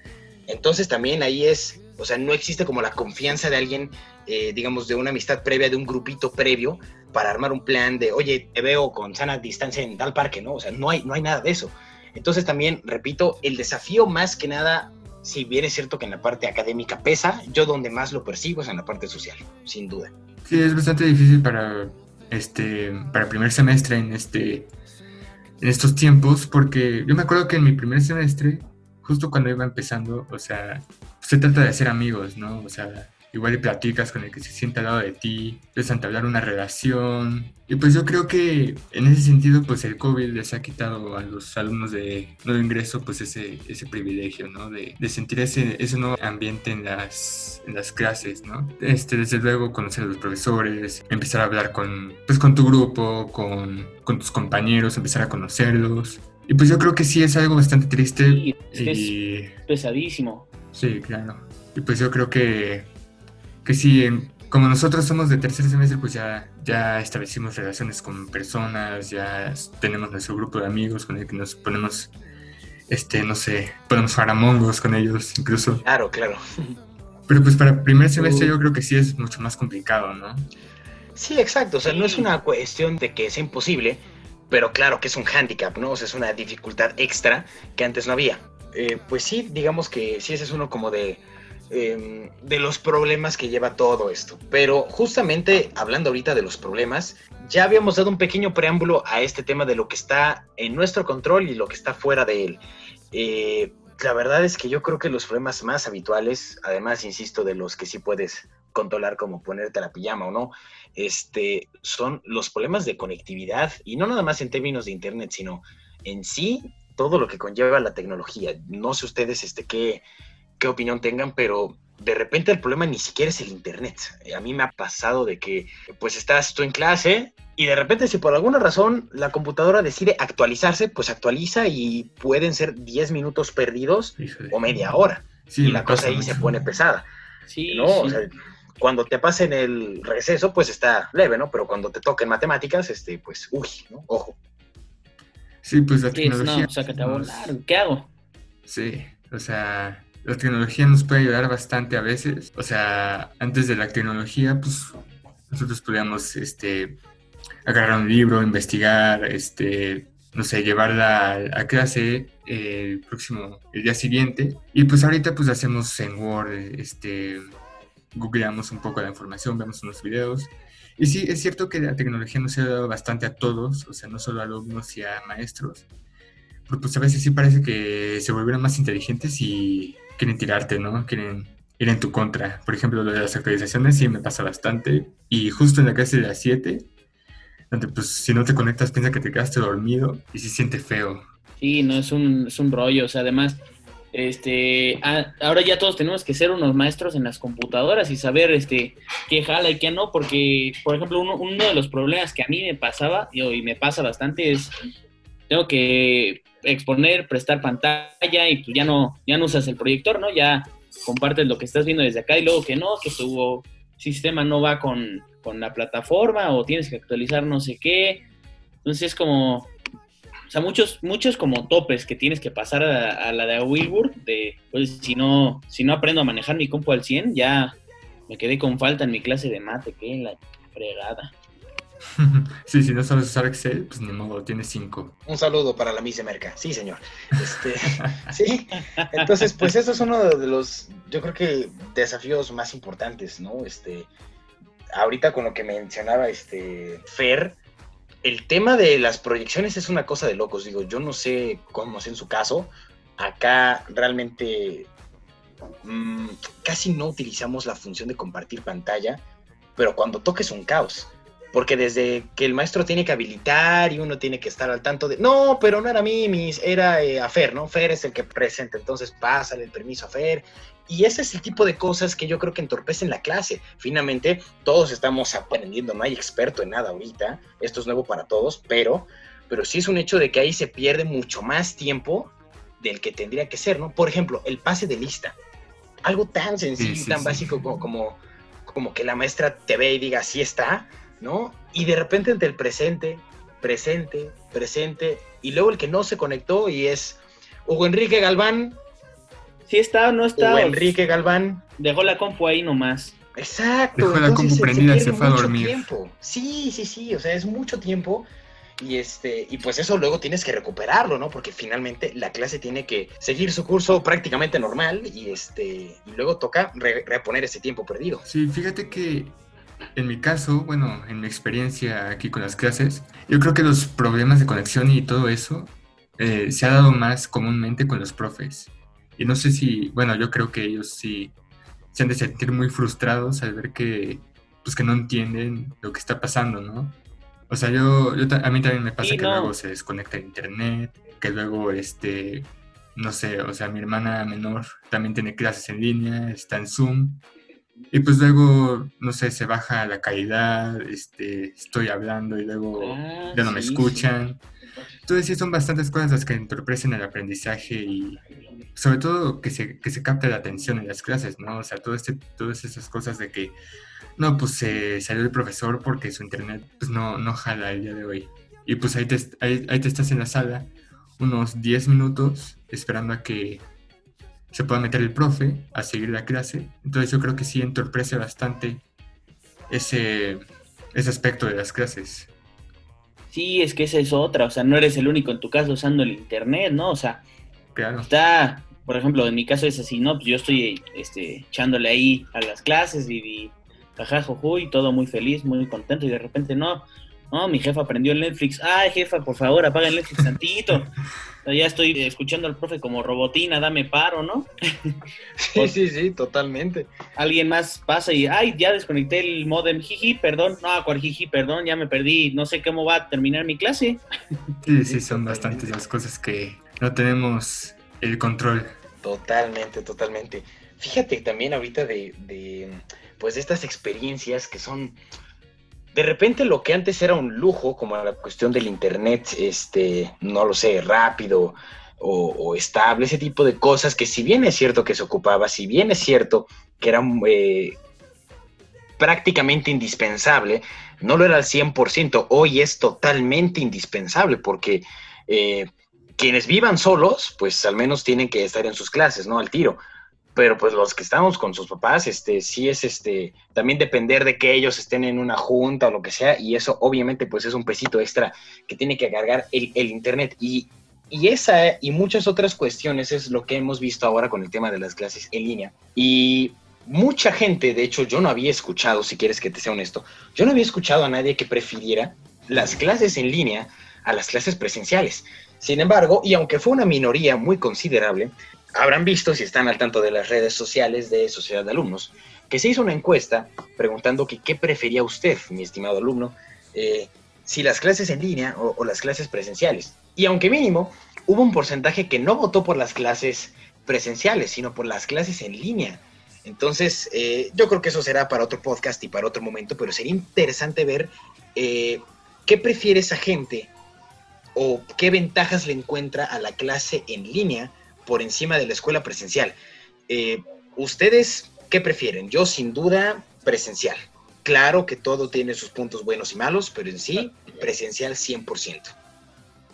Entonces también ahí es o sea, no existe como la confianza de alguien, eh, digamos, de una amistad previa, de un grupito previo, para armar un plan de, oye, te veo con sana distancia en tal parque, ¿no? O sea, no hay, no hay nada de eso. Entonces también, repito, el desafío más que nada, si bien es cierto que en la parte académica pesa, yo donde más lo percibo es en la parte social, sin duda. Sí, es bastante difícil para este para primer semestre en este en estos tiempos porque yo me acuerdo que en mi primer semestre justo cuando iba empezando o sea se trata de ser amigos, ¿no? O sea, igual y platicas con el que se siente al lado de ti, empiezas a entablar una relación. Y pues yo creo que en ese sentido, pues el COVID les ha quitado a los alumnos de nuevo ingreso, pues ese, ese privilegio, ¿no? De, de sentir ese, ese nuevo ambiente en las, en las clases, ¿no? Este, desde luego conocer a los profesores, empezar a hablar con, pues, con tu grupo, con, con tus compañeros, empezar a conocerlos. Y pues yo creo que sí es algo bastante triste. Sí, es, que y... es pesadísimo. Sí, claro. Y pues yo creo que que sí, como nosotros somos de tercer semestre, pues ya, ya establecimos relaciones con personas, ya tenemos nuestro grupo de amigos con el que nos ponemos, este, no sé, ponemos faramongos con ellos incluso. Claro, claro. Pero pues para primer semestre yo creo que sí es mucho más complicado, ¿no? Sí, exacto. O sea, no es una cuestión de que sea imposible, pero claro que es un hándicap, ¿no? O sea, es una dificultad extra que antes no había. Eh, pues sí, digamos que sí, ese es uno como de eh, de los problemas que lleva todo esto. Pero justamente hablando ahorita de los problemas, ya habíamos dado un pequeño preámbulo a este tema de lo que está en nuestro control y lo que está fuera de él. Eh, la verdad es que yo creo que los problemas más habituales, además, insisto, de los que sí puedes controlar como ponerte la pijama o no, este, son los problemas de conectividad y no nada más en términos de internet, sino en sí todo lo que conlleva la tecnología. No sé ustedes este, qué, qué opinión tengan, pero de repente el problema ni siquiera es el internet. Eh, a mí me ha pasado de que pues estás tú en clase y de repente si por alguna razón la computadora decide actualizarse, pues actualiza y pueden ser 10 minutos perdidos o media hora. y la cosa ahí se pone pesada. Sí, ¿no? O sea, cuando te pasen el receso, pues está leve, ¿no? Pero cuando te toquen matemáticas, este, pues, uy, ¿no? Ojo. Sí, pues la tecnología... No, sácate a volar, ¿qué hago? Sí, o sea, la tecnología nos puede ayudar bastante a veces. O sea, antes de la tecnología, pues nosotros podíamos este, agarrar un libro, investigar, este, no sé, llevarla a, clase eh, el próximo, el día siguiente. Y pues ahorita pues hacemos en Word, este, googleamos un poco la información, vemos unos videos. Y sí, es cierto que la tecnología nos ha ayudado bastante a todos, o sea, no solo a alumnos y a maestros. Pero pues a veces sí parece que se volvieron más inteligentes y quieren tirarte, ¿no? Quieren ir en tu contra. Por ejemplo, lo de las actualizaciones sí me pasa bastante. Y justo en la clase de las 7, donde pues si no te conectas piensa que te quedaste dormido y se siente feo. Sí, no, es un, es un rollo. O sea, además, este, ahora ya todos tenemos que ser unos maestros en las computadoras y saber este, qué jala y qué no, porque, por ejemplo, uno, de los problemas que a mí me pasaba y me pasa bastante es, tengo que exponer, prestar pantalla y pues ya no, ya no usas el proyector, ¿no? Ya compartes lo que estás viendo desde acá y luego que no, que tu sistema no va con, la plataforma o tienes que actualizar no sé qué. Entonces es como, o sea, muchos, muchos como topes que tienes que pasar a, la de Wilbur, de, pues si no, si no aprendo a manejar mi compu al 100, ya me quedé con falta en mi clase de mate, que la fregada. sí, si no sabes usar Excel, pues ni modo, tienes cinco. Un saludo para la Mise Merca. Sí, señor. Este, sí, entonces, pues eso es uno de los, yo creo que desafíos más importantes, ¿no? Este, ahorita con lo que mencionaba este Fer, el tema de las proyecciones es una cosa de locos. Digo, yo no sé cómo es en su caso. Acá realmente mmm, casi no utilizamos la función de compartir pantalla, pero cuando toques un caos porque desde que el maestro tiene que habilitar y uno tiene que estar al tanto de, no, pero no era Mimis, era eh, a Fer, ¿no? Fer es el que presenta, entonces pásale el permiso a Fer. Y ese es el tipo de cosas que yo creo que entorpecen la clase. Finalmente, todos estamos aprendiendo, no hay experto en nada ahorita, esto es nuevo para todos, pero, pero sí es un hecho de que ahí se pierde mucho más tiempo del que tendría que ser, ¿no? Por ejemplo, el pase de lista. Algo tan sencillo y tan básico como, como, como que la maestra te ve y diga, sí está, ¿no? Y de repente entre el presente, presente, presente, y luego el que no se conectó y es Hugo Enrique Galván. Sí está o no está. Hugo Enrique Galván. Dejó la compu ahí nomás. Exacto. Dejó la compu prendida y se fue a dormir. Tiempo. Sí, sí, sí, o sea, es mucho tiempo. Y, este, y pues eso luego tienes que recuperarlo, ¿no? Porque finalmente la clase tiene que seguir su curso prácticamente normal y, este, y luego toca reponer ese tiempo perdido. Sí, fíjate que en mi caso, bueno, en mi experiencia aquí con las clases, yo creo que los problemas de conexión y todo eso eh, se ha dado más comúnmente con los profes. Y no sé si, bueno, yo creo que ellos sí se han de sentir muy frustrados al ver que, pues que no entienden lo que está pasando, ¿no? O sea, yo, yo a mí también me pasa que luego se desconecta el internet, que luego, este, no sé, o sea, mi hermana menor también tiene clases en línea, está en Zoom, y pues luego, no sé, se baja la calidad, este, estoy hablando y luego ah, ya no me escuchan. Entonces sí son bastantes cosas las que entorpecen el aprendizaje y sobre todo que se, que se capte la atención en las clases, ¿no? O sea, todo este, todas esas cosas de que, no, pues se salió el profesor porque su internet pues no, no jala el día de hoy. Y pues ahí te, ahí, ahí te estás en la sala unos 10 minutos esperando a que se pueda meter el profe a seguir la clase. Entonces yo creo que sí entorpece bastante ese, ese aspecto de las clases. Sí, es que esa es otra, o sea, no eres el único en tu caso usando el internet, ¿no? O sea, está, por ejemplo, en mi caso es así, ¿no? Pues yo estoy este, echándole ahí a las clases y, y y todo muy feliz, muy contento, y de repente, no, no, mi jefa aprendió el Netflix. Ay, jefa, por favor, apaga el Netflix tantito. ya estoy escuchando al profe como robotina, dame paro, ¿no? sí, sí, sí, totalmente. Alguien más pasa y, ay, ya desconecté el modem, jiji, perdón. No, cual jiji, perdón, ya me perdí. No sé cómo va a terminar mi clase. sí, sí, son bastantes las cosas que no tenemos el control. Totalmente, totalmente. Fíjate también ahorita de, de pues, estas experiencias que son de repente lo que antes era un lujo, como la cuestión del internet, este, no lo sé, rápido o, estable, ese tipo de cosas que si bien es cierto que se ocupaba, si bien es cierto que era eh, prácticamente indispensable, no lo era al 100%, hoy es totalmente indispensable porque eh, quienes vivan solos, pues al menos tienen que estar en sus clases, ¿no? Al tiro pero pues los que estamos con sus papás, este, sí es este, también depender de que ellos estén en una junta o lo que sea, y eso obviamente pues es un pesito extra que tiene que cargar el, internet. Y, y, esa y muchas otras cuestiones es lo que hemos visto ahora con el tema de las clases en línea. Y mucha gente, de hecho yo no había escuchado, si quieres que te sea honesto, yo no había escuchado a nadie que prefiriera las clases en línea a las clases presenciales. Sin embargo, y aunque fue una minoría muy considerable, habrán visto, si están al tanto de las redes sociales de Sociedad de Alumnos, que se hizo una encuesta preguntando que qué prefería usted, mi estimado alumno, eh, si las clases en línea o, las clases presenciales. Y aunque mínimo, hubo un porcentaje que no votó por las clases presenciales, sino por las clases en línea. Entonces, eh, yo creo que eso será para otro podcast y para otro momento, pero sería interesante ver eh, qué prefiere esa gente o qué ventajas le encuentra a la clase en línea por encima de la escuela presencial. Eh, ¿Ustedes qué prefieren? Yo sin duda presencial. Claro que todo tiene sus puntos buenos y malos, pero en sí presencial 100%.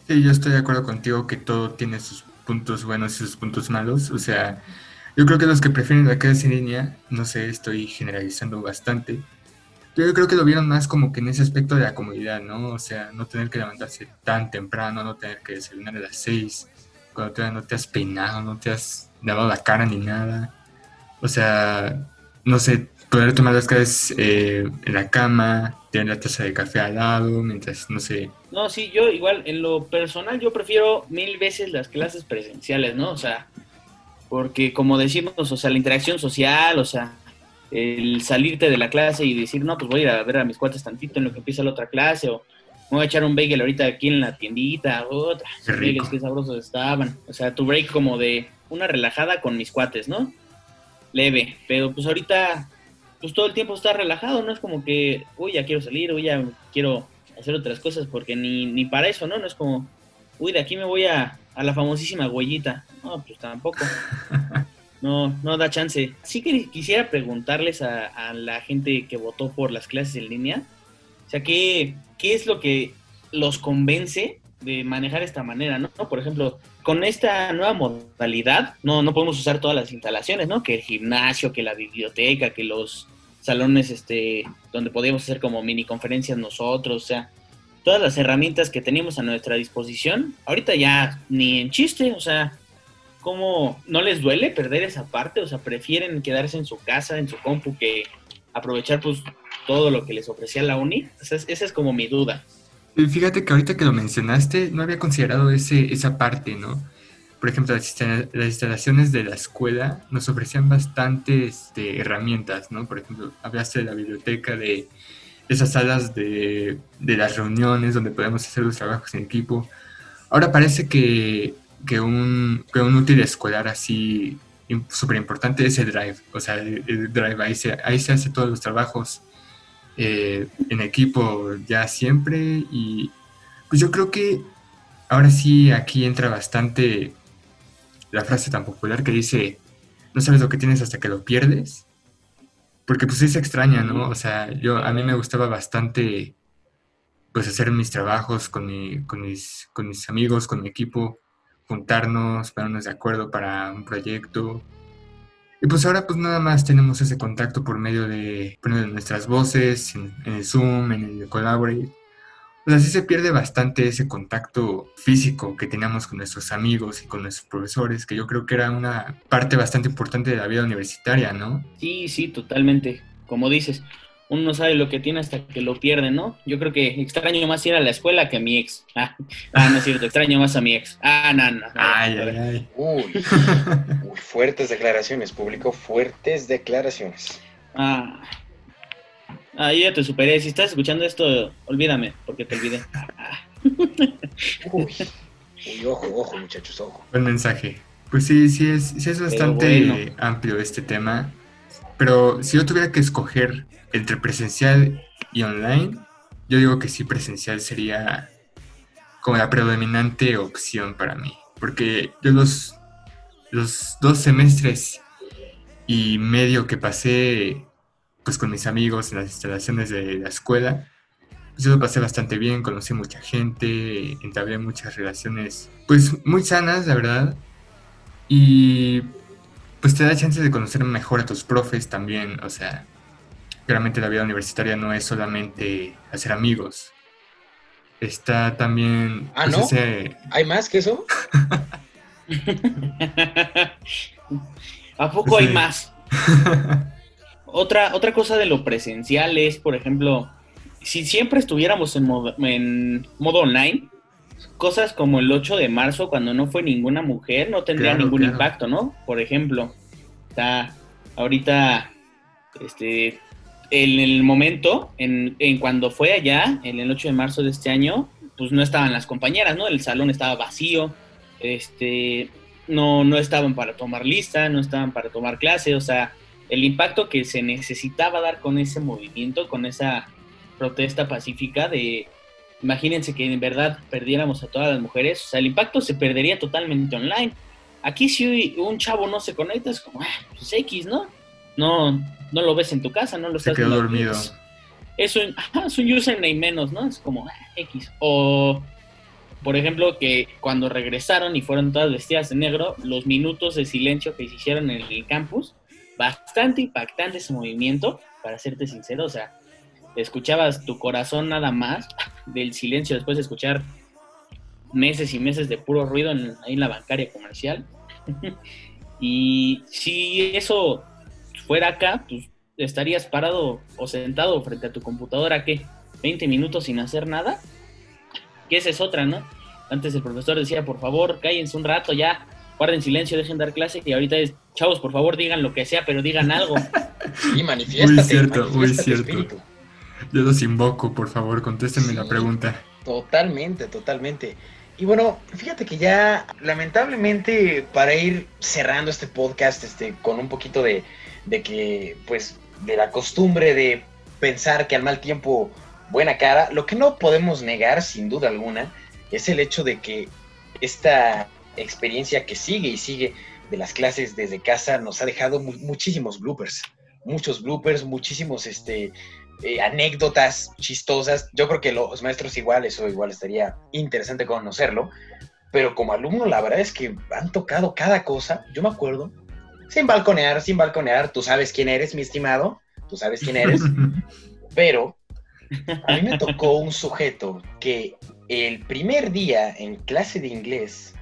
Sí, yo estoy de acuerdo contigo que todo tiene sus puntos buenos y sus puntos malos. O sea, yo creo que los que prefieren la clase en línea, no sé, estoy generalizando bastante. Yo creo que lo vieron más como que en ese aspecto de la comodidad, ¿no? O sea, no tener que levantarse tan temprano, no tener que desayunar a las 6, cuando no te has peinado, no te has lavado la cara ni nada. O sea, no sé, poder tomar las clases eh, en la cama, tener la taza de café al lado, mientras, no sé. No, sí, yo igual, en lo personal, yo prefiero mil veces las clases presenciales, ¿no? O sea, porque como decimos, o sea, la interacción social, o sea, el salirte de la clase y decir, no, pues voy a ir a ver a mis cuates tantito en lo que empieza la otra clase, o voy a echar un bagel ahorita aquí en la tiendita, otra, bagels que sabrosos estaban. O sea, tu break como de una relajada con mis cuates, ¿no? Leve, pero pues ahorita, pues todo el tiempo está relajado, no es como que, uy, ya quiero salir, uy, ya quiero hacer otras cosas, porque ni, ni para eso, ¿no? No es como, uy, de aquí me voy a, a la famosísima huellita. No, pues tampoco. No, no da chance. Sí que quisiera preguntarles a, a la gente que votó por las clases en línea, sea, ¿qué, ¿qué es lo que los convence de manejar esta manera, ¿no? Por ejemplo, con esta nueva modalidad, no, no podemos usar todas las instalaciones, ¿no? Que el gimnasio, que la biblioteca, que los salones este, donde podíamos hacer como mini conferencias nosotros, o sea, todas las herramientas que teníamos a nuestra disposición, ahorita ya ni en chiste, o sea, ¿cómo no les duele perder esa parte? O sea, prefieren quedarse en su casa, en su compu, que aprovechar pues todo lo que les ofrecía la uni? Esa es, como mi duda. Fíjate que ahorita que lo mencionaste, no había considerado ese, esa parte, ¿no? por ejemplo, las, instalaciones de la escuela nos ofrecían bastantes este, herramientas, ¿no? Por ejemplo, hablaste de la biblioteca, de esas salas de, de las reuniones donde podemos hacer los trabajos en equipo. Ahora parece que, que, un, que un útil escolar así súper importante es el drive. O sea, el, drive, ahí se, ahí se hace todos los trabajos eh, en equipo ya siempre. Y pues yo creo que ahora sí aquí entra bastante la frase tan popular que dice, no sabes lo que tienes hasta que lo pierdes. Porque pues es extraña, ¿no? O sea, yo a mí me gustaba bastante pues hacer mis trabajos con, con, mis, con mis amigos, con mi equipo, juntarnos, ponernos de acuerdo para un proyecto. Y pues ahora pues nada más tenemos ese contacto por medio de, nuestras voces, en, el Zoom, en el Collaborate. Pues así se pierde bastante ese contacto físico que teníamos con nuestros amigos y con nuestros profesores, que yo creo que era una parte bastante importante de la vida universitaria, ¿no? Sí, sí, totalmente. Como dices, uno no sabe lo que tiene hasta que lo pierde, ¿no? Yo creo que extraño más ir a la escuela que a mi ex. Ah, ah no es cierto, extraño más a mi ex. Ah, no, no. ay, ay, ay. Uy, fuertes declaraciones, público, fuertes declaraciones. Ah. Ah, yo ya te superé. Si estás escuchando esto, olvídame, porque te olvidé. Uy, uy, ojo, ojo, muchachos, ojo. Buen mensaje. Pues sí, sí es, sí es bastante amplio este tema. Pero si yo tuviera que escoger entre presencial y online, yo digo que sí presencial sería como la predominante opción para mí. Porque yo los, los dos semestres y medio que pasé pues con mis amigos en las instalaciones de la escuela, pues yo lo pasé bastante bien, conocí mucha gente, entablé muchas relaciones pues muy sanas, la verdad. Y pues te da chance de conocer mejor a tus profes también, o sea, realmente la vida universitaria no es solamente hacer amigos. Está también... Ah, pues, ¿no? ¿Hay más que eso? ¿A poco hay más? otra, otra cosa de lo presencial es, por ejemplo, si siempre estuviéramos en modo, en modo online, cosas como el 8 de marzo, cuando no fue ninguna mujer, no tendría ningún impacto, ¿no? Por ejemplo, está ahorita este, en el momento, en, cuando fue allá, en el 8 de marzo de este año, pues no estaban las compañeras, ¿no? El salón estaba vacío, este, no, no estaban para tomar lista, no estaban para tomar clase, o sea, el impacto que se necesitaba dar con ese movimiento, con esa protesta pacífica de, imagínense que en verdad perdiéramos a todas las mujeres, o sea, el impacto se perdería totalmente online. Aquí si un chavo no se conecta es como, ah, pues X, ¿no? No, no lo ves en tu casa, no lo estás quedó dormido. Es un, es un username menos, ¿no? Es como ah, X. O, por ejemplo, que cuando regresaron y fueron todas vestidas de negro, los minutos de silencio que se hicieron en el campus, bastante impactante ese movimiento, para serte sincero. O sea, escuchabas tu corazón nada más del silencio después de escuchar meses y meses de puro ruido en, ahí en la bancaria comercial. y si eso fuera acá, pues estarías parado o sentado frente a tu computadora, ¿qué? ¿20 minutos sin hacer nada? Que esa es otra, ¿no? Antes el profesor decía, por favor, cállense un rato ya, guarden silencio, dejen dar clase, y ahorita es, chavos, por favor, digan lo que sea, pero digan algo. Y manifiéstate. Muy cierto, muy cierto. Yo los invoco, por favor, contéstenme la pregunta. Totalmente, totalmente. Y bueno, fíjate que ya, lamentablemente, para ir cerrando este podcast este, con un poquito de, de que, pues, de la costumbre de pensar que al mal tiempo buena cara, lo que no podemos negar, sin duda alguna, es el hecho de que esta experiencia que sigue y sigue de las clases desde casa nos ha dejado muchísimos bloopers, muchos bloopers, muchísimos este, eh, anécdotas chistosas. Yo creo que los maestros igual, eso igual estaría interesante conocerlo, pero como alumno la verdad es que han tocado cada cosa. Yo me acuerdo sin balconear, sin balconear, tú sabes quién eres, mi estimado, tú sabes quién eres, pero a mí me tocó un sujeto que el primer día en clase de inglés,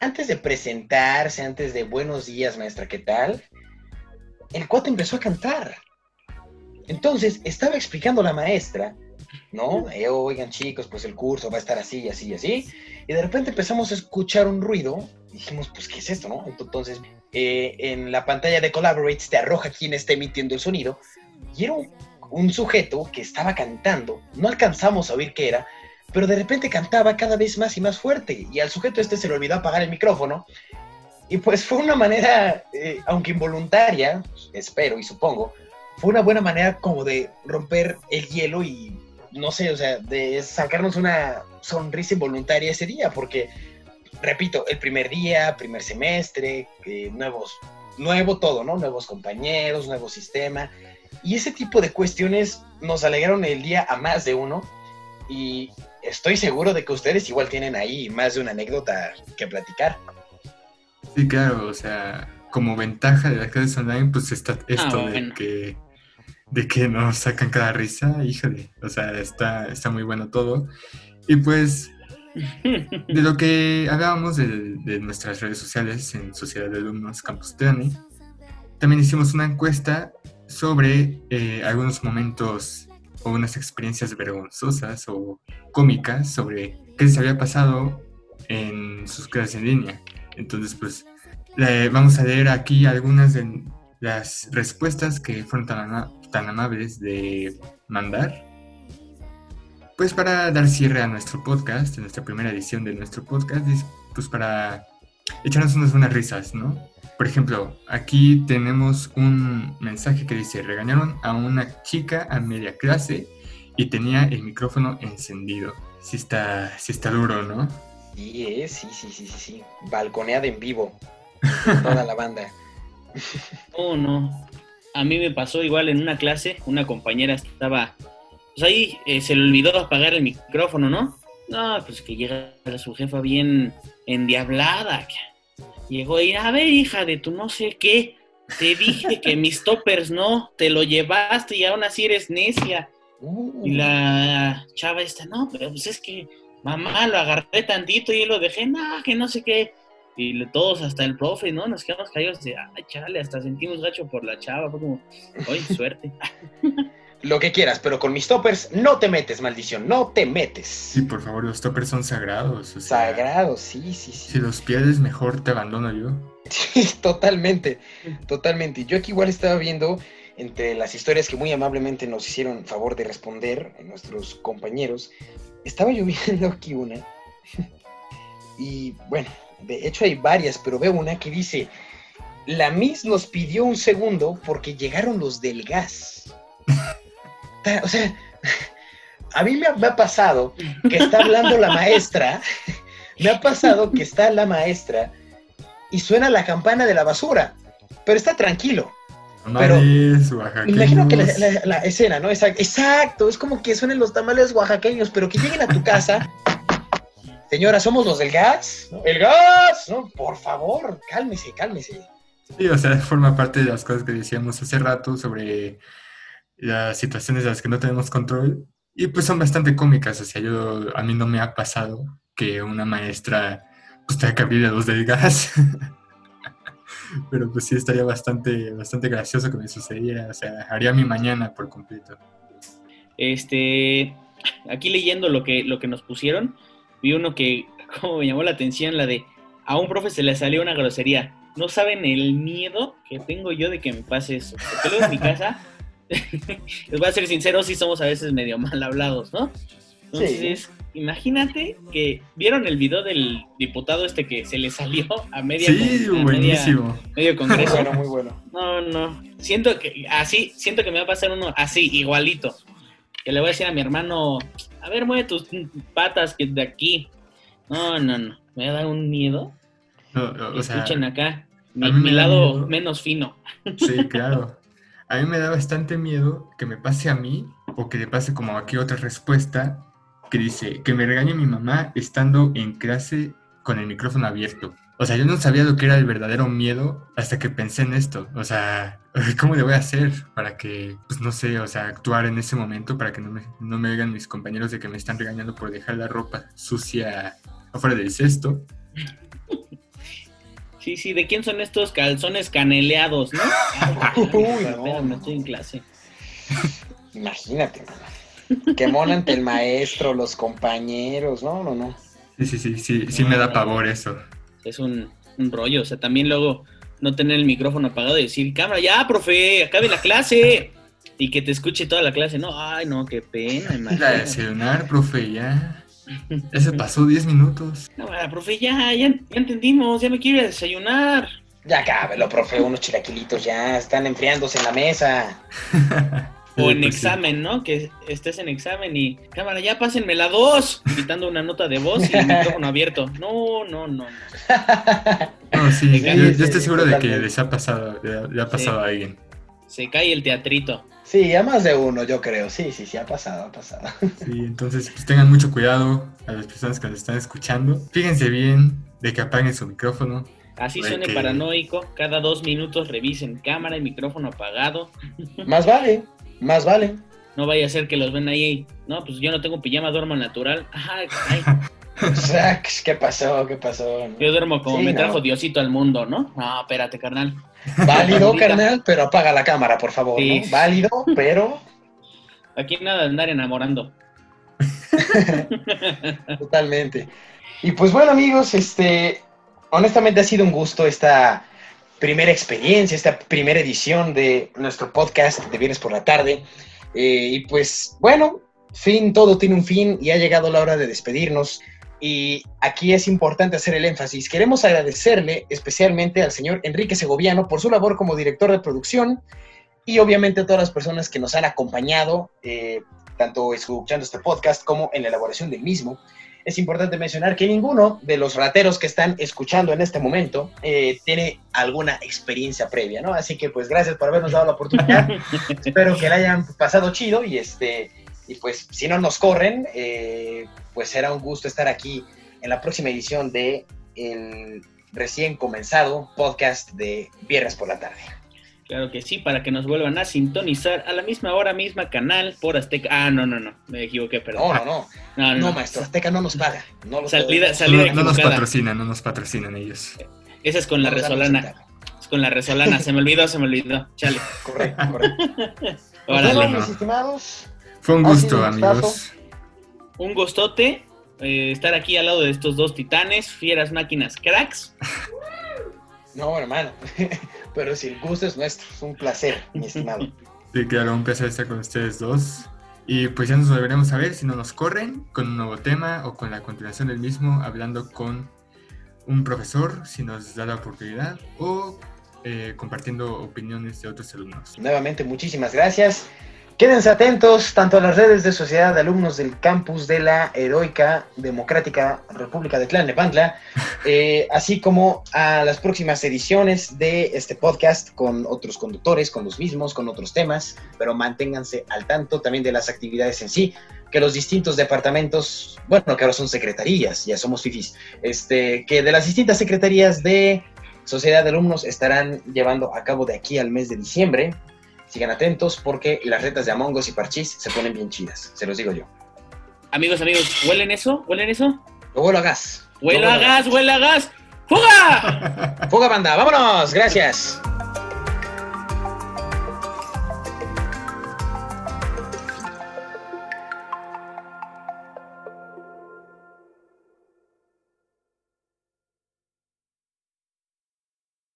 antes de presentarse, antes de buenos días, maestra, ¿qué tal? El cuate empezó a cantar. Entonces estaba explicando la maestra ¿no? Eh, oigan chicos, pues el curso va a estar así, así, así. Y de repente empezamos a escuchar un ruido. Dijimos, pues, ¿qué es esto, no? Entonces, eh, en la pantalla de Collaborates te arroja quién está emitiendo el sonido. Y era un, sujeto que estaba cantando. No alcanzamos a oír qué era, pero de repente cantaba cada vez más y más fuerte. Y al sujeto este se le olvidó apagar el micrófono. Y pues fue una manera, eh, aunque involuntaria, espero y supongo, fue una buena manera como de romper el hielo y, no sé, o sea, de sacarnos una sonrisa involuntaria ese día, porque, repito, el primer día, primer semestre, eh, nuevos, nuevo todo, ¿no? Nuevos compañeros, nuevo sistema. Y ese tipo de cuestiones nos alegraron el día a más de uno. Y estoy seguro de que ustedes igual tienen ahí más de una anécdota que platicar. Sí, claro, o sea, como ventaja de las clases online, pues está ah, esto de que de que nos sacan cada risa, híjole, o sea, está, está muy bueno todo. Y pues, de lo que hablábamos de, nuestras redes sociales en Sociedad de Alumnos Campus Trani, también hicimos una encuesta sobre eh, algunos momentos o unas experiencias vergonzosas o cómicas sobre qué se había pasado en sus clases en línea. Entonces, pues, vamos a leer aquí algunas de las respuestas que fueron tan amables de mandar. Pues para dar cierre a nuestro podcast, a nuestra primera edición de nuestro podcast, pues para echarnos unas buenas risas, ¿no? Por ejemplo, aquí tenemos un mensaje que dice, regañaron a una chica a media clase y tenía el micrófono encendido. Sí está, sí está duro, ¿no? Sí, sí, sí, sí, sí, sí. Balconeada en vivo. Toda la banda. Oh, no a mí me pasó igual en una clase, una compañera estaba, pues ahí eh, se le olvidó apagar el micrófono, ¿no? No, pues que llega su jefa bien endiablada. Llegó y, a ver, hija de tu no sé qué, te dije que mis toppers no, te lo llevaste y aún así eres necia. Y la chava esta, no, pero pues es que mamá lo agarré tantito y lo dejé, no, que no sé qué. Y todos, hasta el profe, ¿no? Nos quedamos caídos de, ay, chale, hasta sentimos gacho por la chava. Fue como, oye, suerte. Lo que quieras, pero con mis toppers no te metes, maldición, no te metes. Sí, por favor, los toppers son sagrados. sagrados, sí, sí, sí. Si los pierdes, mejor te abandono yo. Sí, totalmente, totalmente. Yo aquí igual estaba viendo entre las historias que muy amablemente nos hicieron favor de responder nuestros compañeros, estaba yo viendo aquí una. Y bueno, de hecho hay varias, pero veo una que dice, la Miss nos pidió un segundo porque llegaron los del gas. O sea, a mí me ha, pasado que está hablando la maestra, me ha pasado que está la maestra y suena la campana de la basura, pero está tranquilo. Pero imagino que la, escena, ¿no? Exacto, es como que suenen los tamales oaxaqueños, pero que lleguen a tu casa Señora, somos los del gas. El gas, ¿no? Por favor, cálmese, cálmese. Sí, o sea, forma parte de las cosas que decíamos hace rato sobre las situaciones de las que no tenemos control. Y pues son bastante cómicas. O sea, yo, a mí no me ha pasado que una maestra pues tenga que abrir a los del gas. Pero pues sí estaría bastante, bastante gracioso que me sucediera. O sea, haría mi mañana por completo. Este, aquí leyendo lo que, lo que nos pusieron, vi uno que, como me llamó la atención, la de a un profe se le salió una grosería. No saben el miedo que tengo yo de que me pase eso. Porque luego en mi casa, les voy a ser sincero, sí somos a veces medio mal hablados, ¿no? Entonces, imagínate que vieron el video del diputado este que se le salió a media. Sí, buenísimo. medio congreso. Bueno, muy bueno. No, no. Siento que así, siento que me va a pasar uno así, igualito. Que le voy a decir a mi hermano, a ver, mueve tus patas que de aquí. No, no, no. Me va a dar un miedo. Escuchen acá. Mi, lado menos fino. Sí, claro. A mí me da bastante miedo que me pase a mí o que le pase como aquí otra respuesta que dice que me regañe mi mamá estando en clase con el micrófono abierto. O sea, yo no sabía lo que era el verdadero miedo hasta que pensé en esto. O sea, ¿cómo le voy a hacer para que, pues no sé, o sea, actuar en ese momento para que no me, no me digan mis compañeros de que me están regañando por dejar la ropa sucia afuera del cesto? Sí, sí, ¿de quién son estos calzones caneleados, no? Uy, no, no estoy en clase. Imagínate, Quemón ante el maestro, los compañeros, no, no, no. Sí, sí, sí, sí, sí me da pavor eso. Es un, un rollo, o sea, también luego no tener el micrófono apagado y decir, cámara, ya, profe, acabe la clase. Y que te escuche toda la clase, no, ay, no, qué pena. La imagínate. desayunar, profe, ya. Ese pasó 10 minutos. No, ah, profe, ya, ya, ya entendimos, ya me quiero ir a desayunar. Ya cábelo, profe, unos chilaquilitos ya están enfriándose en la mesa. O en Pues examen, ¿no? Que estés en examen y, cámara, ya pásenme la dos, gritando una nota de voz y el micrófono abierto. No, no, no. no. Sí, yo, estoy seguro de que les ha pasado, le, le ha pasado a alguien. Se cae el teatrito. Sí, a más de uno, yo creo. Sí, sí, sí, ha pasado, ha pasado. Sí, entonces pues tengan mucho cuidado a las personas que nos están escuchando. Fíjense bien de que apaguen su micrófono. Así suene que- paranoico, cada dos minutos revisen cámara y micrófono apagado. Más vale, más vale. No vaya a ser que los ven ahí. No, pues yo no tengo pijama, duermo al natural. Ay, ay, ¿qué pasó? ¿Qué pasó? yo duermo como Sí, me no. trajo Diosito al mundo, ¿no? No, espérate, carnal. Válido, carnal, pero apaga la cámara, por favor. Sí. ¿no? Válido, pero Aquí nada de andar enamorando. totalmente. Y pues bueno, amigos, este, honestamente ha sido un gusto esta primera experiencia, esta primera edición de nuestro podcast de Viernes por la Tarde. Eh, y pues bueno, fin, todo tiene un fin y ha llegado la hora de despedirnos. Y aquí es importante hacer el énfasis. Queremos agradecerle especialmente al señor Enrique Segoviano por su labor como director de producción y obviamente a todas las personas que nos han acompañado, eh, tanto escuchando este podcast como en la elaboración del mismo. Es importante mencionar que ninguno de los rateros que están escuchando en este momento eh, tiene alguna experiencia previa, ¿no? Así que pues gracias por habernos dado la oportunidad. Espero que la hayan pasado chido y este y pues si no nos corren, eh, pues será un gusto estar aquí en la próxima edición de el recién comenzado podcast de Viernes por la tarde. Claro que sí, para que nos vuelvan a sintonizar a la misma hora, misma canal por Azteca. Ah, no, no, no, me equivoqué, perdón. No, no, no, no, no, maestro, Azteca no nos paga. No lo Salida- salida No, no nos patrocinan, no nos patrocinan ellos. Esa es con la resolana. Es con la resolana. Se me olvidó, se me olvidó. Chale. Correcto, correcto. Órale. bueno, no. mis estimados, Fue un Ha gusto, amigos. Un gustote eh, estar aquí al lado de estos dos titanes, fieras máquinas cracks. no, hermano, pero si el gusto es nuestro, es un placer, mi estimado. Sí, claro, un placer estar con ustedes dos. Y pues ya nos volveremos a ver si no nos corren con un nuevo tema o con la continuación del mismo, hablando con un profesor, si nos da la oportunidad, o eh, compartiendo opiniones de otros alumnos. Nuevamente, muchísimas gracias. Quédense atentos tanto a las redes de Sociedad de Alumnos del campus de la Heroica Democrática República de Tlalnepantla, eh, así como a las próximas ediciones de este podcast con otros conductores, con los mismos, con otros temas, pero manténganse al tanto también de las actividades en sí, que los distintos departamentos, bueno, que ahora son secretarías, ya somos fifis, este, que de las distintas secretarías de Sociedad de Alumnos estarán llevando a cabo de aquí al mes de diciembre. Sigan atentos porque las retas de Among Us y Parchís se ponen bien chidas, se los digo yo. Amigos, amigos, ¿huelen eso? ¿Huelen eso? Lo hagas. ¡Huele Luego a lo hagas. gas, huele a gas! ¡Fuga! Fuga banda, vámonos, gracias.